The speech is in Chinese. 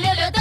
溜溜的。